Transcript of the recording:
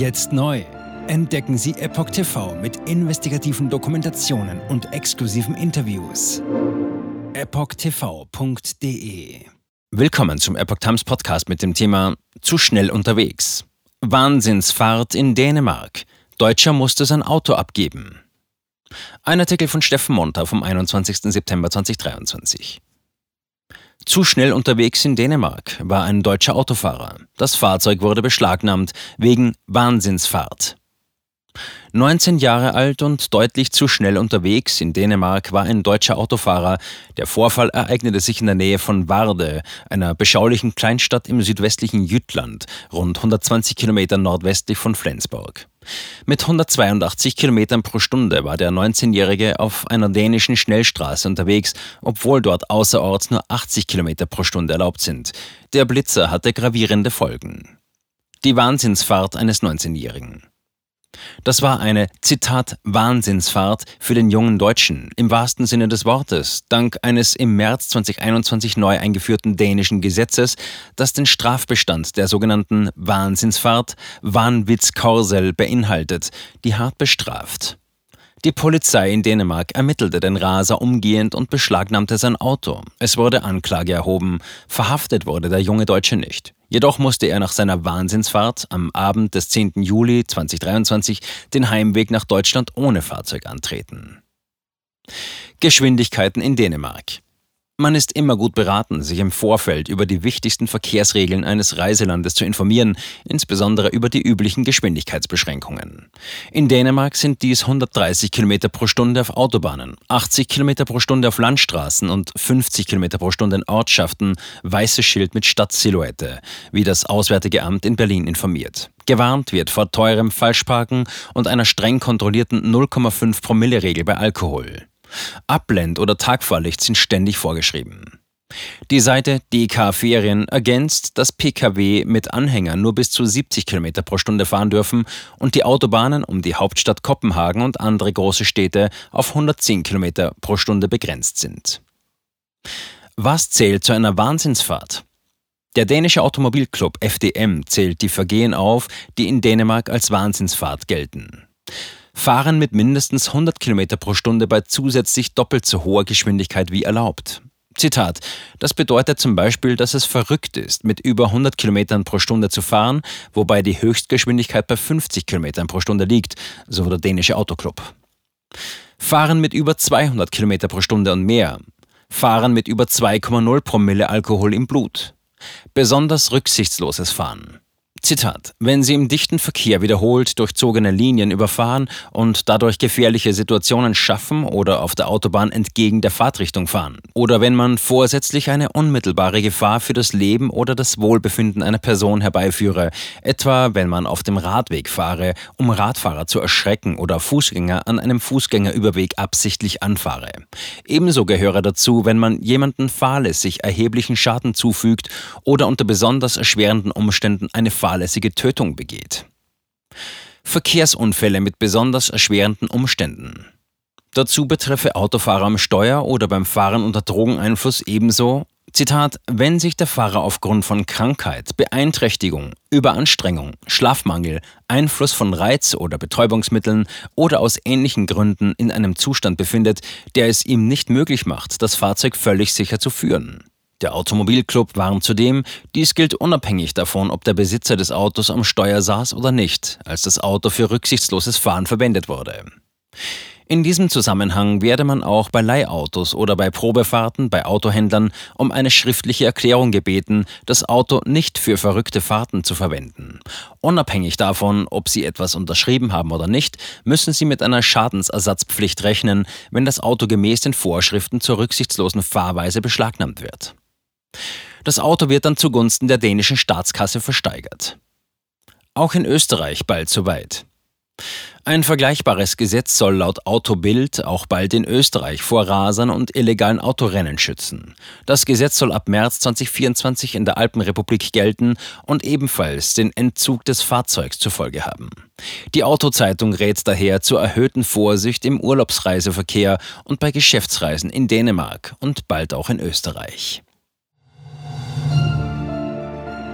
Jetzt neu. Entdecken Sie Epoch TV mit investigativen Dokumentationen und exklusiven Interviews. EpochTV.de Willkommen zum Epoch Times Podcast mit dem Thema Zu schnell unterwegs. Wahnsinnsfahrt in Dänemark. Deutscher musste sein Auto abgeben. Ein Artikel von Steffen Monter vom 21. September 2023. Zu schnell unterwegs in Dänemark war ein deutscher Autofahrer. Das Fahrzeug wurde beschlagnahmt wegen Wahnsinnsfahrt. 19 Jahre alt und deutlich zu schnell unterwegs in Dänemark war ein deutscher Autofahrer. Der Vorfall ereignete sich in der Nähe von Varde, einer beschaulichen Kleinstadt im südwestlichen Jütland, rund 120 Kilometer nordwestlich von Flensburg. Mit 182 Kilometern pro Stunde war der 19-Jährige auf einer dänischen Schnellstraße unterwegs, obwohl dort außerorts nur 80 Kilometer pro Stunde erlaubt sind. Der Blitzer hatte gravierende Folgen. Die Wahnsinnsfahrt eines 19-Jährigen. Das war eine, Zitat, Wahnsinnsfahrt für den jungen Deutschen im wahrsten Sinne des Wortes, dank eines im März 2021 neu eingeführten dänischen Gesetzes, das den Strafbestand der sogenannten Wahnsinnsfahrt, Wahnwitzkorsel, beinhaltet, die hart bestraft. Die Polizei in Dänemark ermittelte den Raser umgehend und beschlagnahmte sein Auto. Es wurde Anklage erhoben. Verhaftet wurde der junge Deutsche nicht. Jedoch musste er nach seiner Wahnsinnsfahrt am Abend des 10. Juli 2023 den Heimweg nach Deutschland ohne Fahrzeug antreten. Geschwindigkeiten in Dänemark. Man ist immer gut beraten, sich im Vorfeld über die wichtigsten Verkehrsregeln eines Reiselandes zu informieren, insbesondere über die üblichen Geschwindigkeitsbeschränkungen. In Dänemark sind dies 130 km pro Stunde auf Autobahnen, 80 km pro Stunde auf Landstraßen und 50 km pro Stunde in Ortschaften, weißes Schild mit Stadtsilhouette, wie das Auswärtige Amt in Berlin informiert. Gewarnt wird vor teurem Falschparken und einer streng kontrollierten 0,5 Promille-Regel bei Alkohol. Abblend- oder Tagfahrlicht sind ständig vorgeschrieben. Die Seite DK Ferien ergänzt, dass Pkw mit Anhängern nur bis zu 70 km pro Stunde fahren dürfen und die Autobahnen um die Hauptstadt Kopenhagen und andere große Städte auf 110 km pro Stunde begrenzt sind. Was zählt zu einer Wahnsinnsfahrt? Der dänische Automobilclub FDM zählt die Vergehen auf, die in Dänemark als Wahnsinnsfahrt gelten fahren mit mindestens 100 km pro Stunde bei zusätzlich doppelt so hoher Geschwindigkeit wie erlaubt. Zitat. Das bedeutet zum Beispiel, dass es verrückt ist, mit über 100 km pro Stunde zu fahren, wobei die Höchstgeschwindigkeit bei 50 km pro Stunde liegt, so der dänische Autoclub. Fahren mit über 200 km pro Stunde und mehr. Fahren mit über 2,0 Promille Alkohol im Blut. Besonders rücksichtsloses Fahren. Zitat. Wenn Sie im dichten Verkehr wiederholt durchzogene Linien überfahren und dadurch gefährliche Situationen schaffen oder auf der Autobahn entgegen der Fahrtrichtung fahren. Oder wenn man vorsätzlich eine unmittelbare Gefahr für das Leben oder das Wohlbefinden einer Person herbeiführe, etwa wenn man auf dem Radweg fahre, um Radfahrer zu erschrecken oder Fußgänger an einem Fußgängerüberweg absichtlich anfahre. Ebenso gehöre dazu, wenn man jemanden fahrlässig erheblichen Schaden zufügt oder unter besonders erschwerenden Umständen eine Fahr fahrlässige Tötung begeht. Verkehrsunfälle mit besonders erschwerenden Umständen. Dazu betreffe Autofahrer am Steuer oder beim Fahren unter Drogeneinfluss ebenso, Zitat, wenn sich der Fahrer aufgrund von Krankheit, Beeinträchtigung, Überanstrengung, Schlafmangel, Einfluss von Reiz- oder Betäubungsmitteln oder aus ähnlichen Gründen in einem Zustand befindet, der es ihm nicht möglich macht, das Fahrzeug völlig sicher zu führen. Der Automobilclub warnt zudem, dies gilt unabhängig davon, ob der Besitzer des Autos am Steuer saß oder nicht, als das Auto für rücksichtsloses Fahren verwendet wurde. In diesem Zusammenhang werde man auch bei Leihautos oder bei Probefahrten bei Autohändlern um eine schriftliche Erklärung gebeten, das Auto nicht für verrückte Fahrten zu verwenden. Unabhängig davon, ob Sie etwas unterschrieben haben oder nicht, müssen Sie mit einer Schadensersatzpflicht rechnen, wenn das Auto gemäß den Vorschriften zur rücksichtslosen Fahrweise beschlagnahmt wird. Das Auto wird dann zugunsten der dänischen Staatskasse versteigert. Auch in Österreich bald soweit. Ein vergleichbares Gesetz soll laut Autobild auch bald in Österreich vor Rasern und illegalen Autorennen schützen. Das Gesetz soll ab März 2024 in der Alpenrepublik gelten und ebenfalls den Entzug des Fahrzeugs zur Folge haben. Die Autozeitung rät daher zur erhöhten Vorsicht im Urlaubsreiseverkehr und bei Geschäftsreisen in Dänemark und bald auch in Österreich.